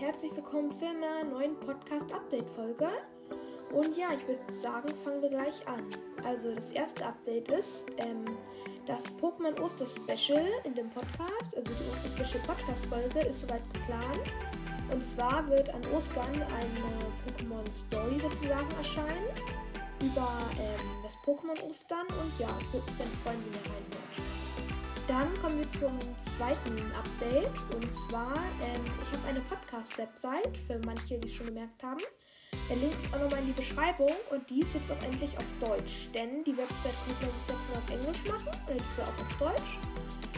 herzlich willkommen zu einer neuen Podcast-Update-Folge. Und ja, ich würde sagen, fangen wir gleich an. Also das erste Update ist ähm, das Pokémon Oster-Special in dem Podcast. Also die Oster-Special Podcast-Folge ist soweit geplant. Und zwar wird an Ostern eine Pokémon-Story sozusagen erscheinen über ähm, das Pokémon Ostern. Und ja, ich würde mich dann freuen, wenn ihr reinhört. Dann kommen wir zum zweiten Update. Und zwar, ähm, eine Podcast-Website, für manche, die es schon gemerkt haben. Der Link ist auch nochmal in die Beschreibung und die ist jetzt auch endlich auf Deutsch. Denn die Website konnte man bis jetzt nur auf Englisch machen und jetzt ist sie auch auf Deutsch.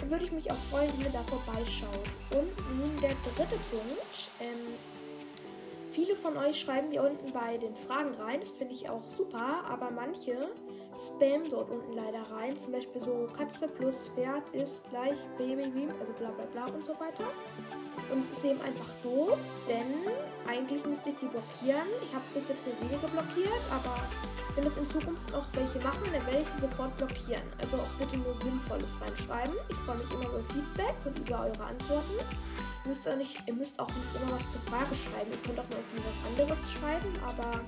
Dann würde ich mich auch freuen, wenn ihr da vorbeischaut. Und nun der dritte Punkt. Ähm, viele von euch schreiben hier unten bei den Fragen rein. Das finde ich auch super. Aber manche Spam dort unten leider rein. Zum Beispiel so Katze plus Pferd ist gleich Baby Beam, also bla bla bla und so weiter. Und es ist eben einfach doof, denn eigentlich müsste ich die blockieren. Ich habe bis jetzt nur wenige blockiert, aber wenn es in Zukunft noch welche machen, dann werde ich die sofort blockieren. Also bitte nur Sinnvolles reinschreiben. Ich freue mich immer über Feedback und über eure Antworten. Ihr müsst auch nicht, ihr müsst auch nicht immer was zur Frage schreiben. Ihr könnt auch mal irgendwie was anderes schreiben, aber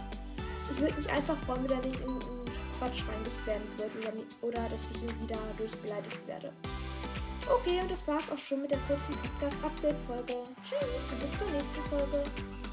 ich würde mich einfach freuen, wenn da nicht in, in Quatsch reingespammt wird oder, oder dass ich irgendwie dadurch beleidigt werde. Okay, und das war's auch schon mit der kurzen Podcast-Update-Folge. Tschüss und bis zur nächsten Folge.